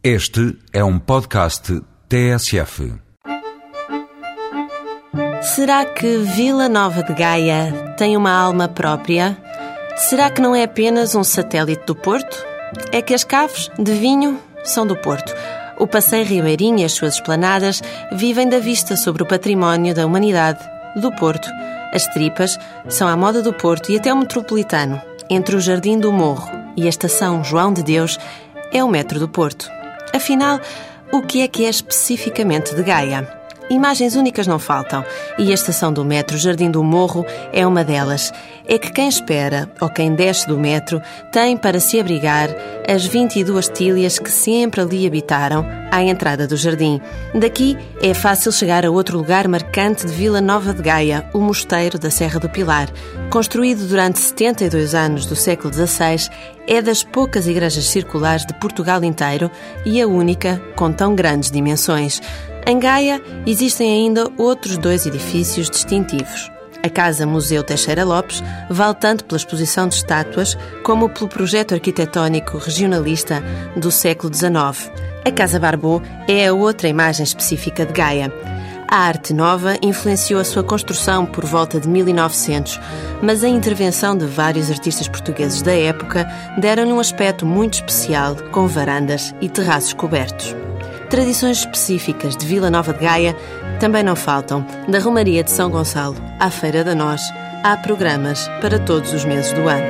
Este é um podcast TSF. Será que Vila Nova de Gaia tem uma alma própria? Será que não é apenas um satélite do Porto? É que as caves de vinho são do Porto. O Passeio Ribeirinho e as suas esplanadas vivem da vista sobre o património da humanidade do Porto. As tripas são à moda do Porto e até o metropolitano. Entre o Jardim do Morro e a Estação João de Deus é o metro do Porto. Afinal, o que é que é especificamente de Gaia? Imagens únicas não faltam, e a estação do metro Jardim do Morro é uma delas. É que quem espera ou quem desce do metro tem para se abrigar as 22 tílias que sempre ali habitaram à entrada do jardim. Daqui é fácil chegar a outro lugar marcante de Vila Nova de Gaia, o Mosteiro da Serra do Pilar. Construído durante 72 anos do século XVI, é das poucas igrejas circulares de Portugal inteiro e a única com tão grandes dimensões. Em Gaia existem ainda outros dois edifícios distintivos. A Casa Museu Teixeira Lopes vale tanto pela exposição de estátuas como pelo projeto arquitetónico regionalista do século XIX. A Casa Barbot é a outra imagem específica de Gaia. A arte nova influenciou a sua construção por volta de 1900, mas a intervenção de vários artistas portugueses da época deram-lhe um aspecto muito especial, com varandas e terraços cobertos. Tradições específicas de Vila Nova de Gaia também não faltam. Da Romaria de São Gonçalo à Feira da Nós, há programas para todos os meses do ano.